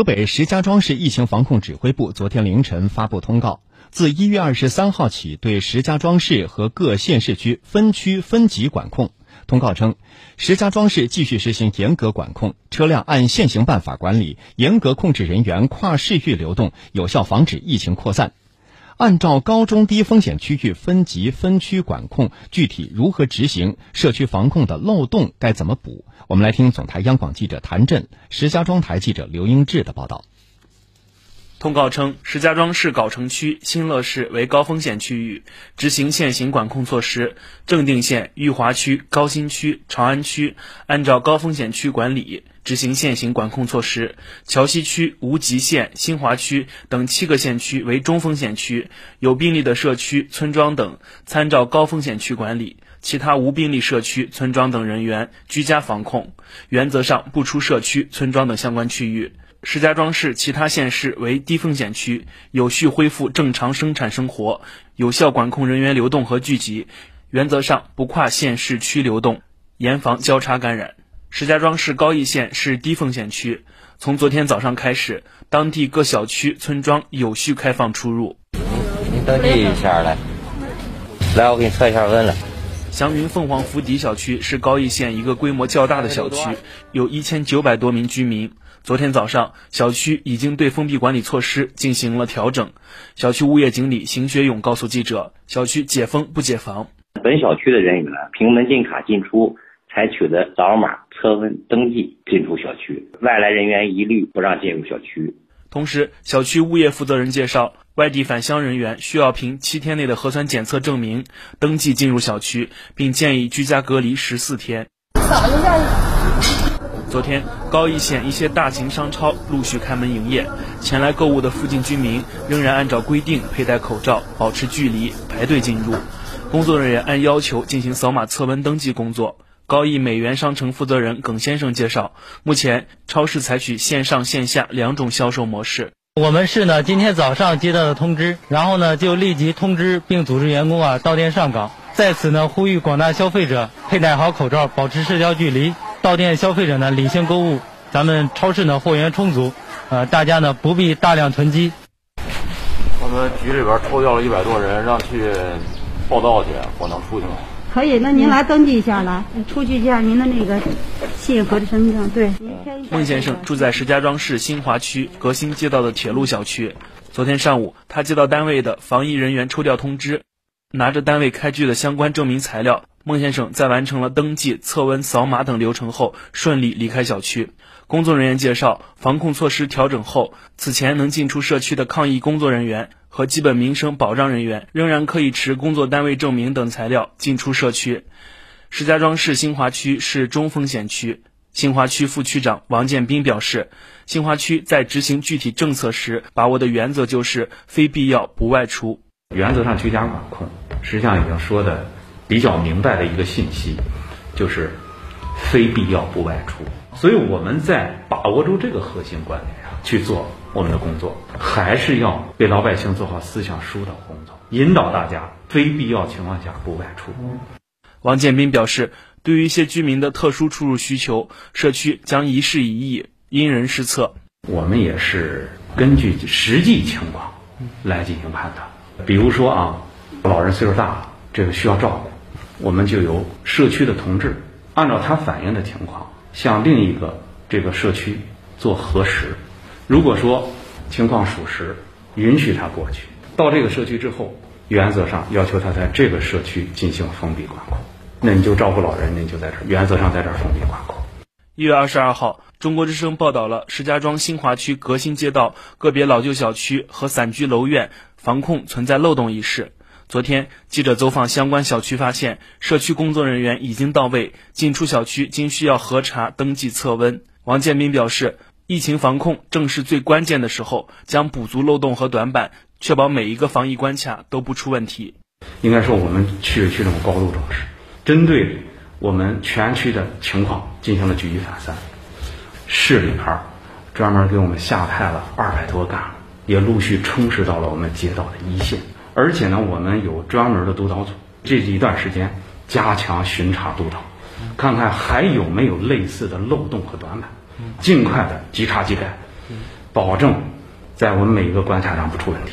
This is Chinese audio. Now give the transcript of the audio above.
河北石家庄市疫情防控指挥部昨天凌晨发布通告，自一月二十三号起，对石家庄市和各县市区分区分级管控。通告称，石家庄市继续实行严格管控，车辆按现行办法管理，严格控制人员跨市域流动，有效防止疫情扩散。按照高中低风险区域分级分区管控，具体如何执行？社区防控的漏洞该怎么补？我们来听总台央广记者谭震、石家庄台记者刘英志的报道。通告称，石家庄市藁城区、新乐市为高风险区域，执行现行管控措施；正定县、裕华区、高新区、长安区按照高风险区管理，执行现行管控措施；桥西区、无极县、新华区等七个县区为中风险区，有病例的社区、村庄等参照高风险区管理；其他无病例社区、村庄等人员居家防控，原则上不出社区、村庄等相关区域。石家庄市其他县市为低风险区，有序恢复正常生产生活，有效管控人员流动和聚集，原则上不跨县市区流动，严防交叉感染。石家庄市高邑县是低风险区，从昨天早上开始，当地各小区、村庄有序开放出入。您登记一下来，来，我给你测一下温了。祥云凤凰福邸小区是高邑县一个规模较大的小区，有一千九百多名居民。昨天早上，小区已经对封闭管理措施进行了调整。小区物业经理邢学勇告诉记者：“小区解封不解防。本小区的人员凭门禁卡进出，采取的扫码测温登记进出小区，外来人员一律不让进入小区。同时，小区物业负责人介绍，外地返乡人员需要凭七天内的核酸检测证明登记进入小区，并建议居家隔离十四天。”扫一下。昨天，高邑县一些大型商超陆续开门营业，前来购物的附近居民仍然按照规定佩戴口罩、保持距离排队进入。工作人员按要求进行扫码测温登记工作。高邑美元商城负责人耿先生介绍，目前超市采取线上线下两种销售模式。我们是呢今天早上接到的通知，然后呢就立即通知并组织员工啊到店上岗。在此呢呼吁广大消费者佩戴好口罩，保持社交距离。到店消费者呢理性购物，咱们超市呢货源充足，呃，大家呢不必大量囤积。我们局里边抽调了一百多人，让去报道去，我能出去吗？可以，那您来登记一下来，出具一下您的那个信和身份证。对。孟先生住在石家庄市新华区革新街道的铁路小区。昨天上午，他接到单位的防疫人员抽调通知，拿着单位开具的相关证明材料。孟先生在完成了登记、测温、扫码等流程后，顺利离开小区。工作人员介绍，防控措施调整后，此前能进出社区的抗疫工作人员和基本民生保障人员，仍然可以持工作单位证明等材料进出社区。石家庄市新华区是中风险区，新华区副区长王建斌表示，新华区在执行具体政策时，把握的原则就是非必要不外出。原则上居家管控，实际上已经说的。比较明白的一个信息，就是非必要不外出。所以我们在把握住这个核心观点上去做我们的工作，还是要为老百姓做好思想疏导工作，引导大家非必要情况下不外出。王建斌表示，对于一些居民的特殊出入需求，社区将一事一议，因人施策。我们也是根据实际情况来进行判断。比如说啊，老人岁数大了，这个需要照顾。我们就由社区的同志按照他反映的情况，向另一个这个社区做核实。如果说情况属实，允许他过去。到这个社区之后，原则上要求他在这个社区进行封闭管控。那你就照顾老人，你就在这儿，原则上在这儿封闭管控。一月二十二号，中国之声报道了石家庄新华区革新街道个别老旧小区和散居楼院防控存在漏洞一事。昨天，记者走访相关小区，发现社区工作人员已经到位，进出小区均需要核查、登记、测温。王建斌表示，疫情防控正是最关键的时候，将补足漏洞和短板，确保每一个防疫关卡都不出问题。应该说，我们区委区长高度重视，针对我们全区的情况进行了举一反三。市里边专门给我们下派了二百多干，也陆续充实到了我们街道的一线。而且呢，我们有专门的督导组，这一段时间加强巡查督导，看看还有没有类似的漏洞和短板，尽快的即查即改，保证在我们每一个关卡上不出问题。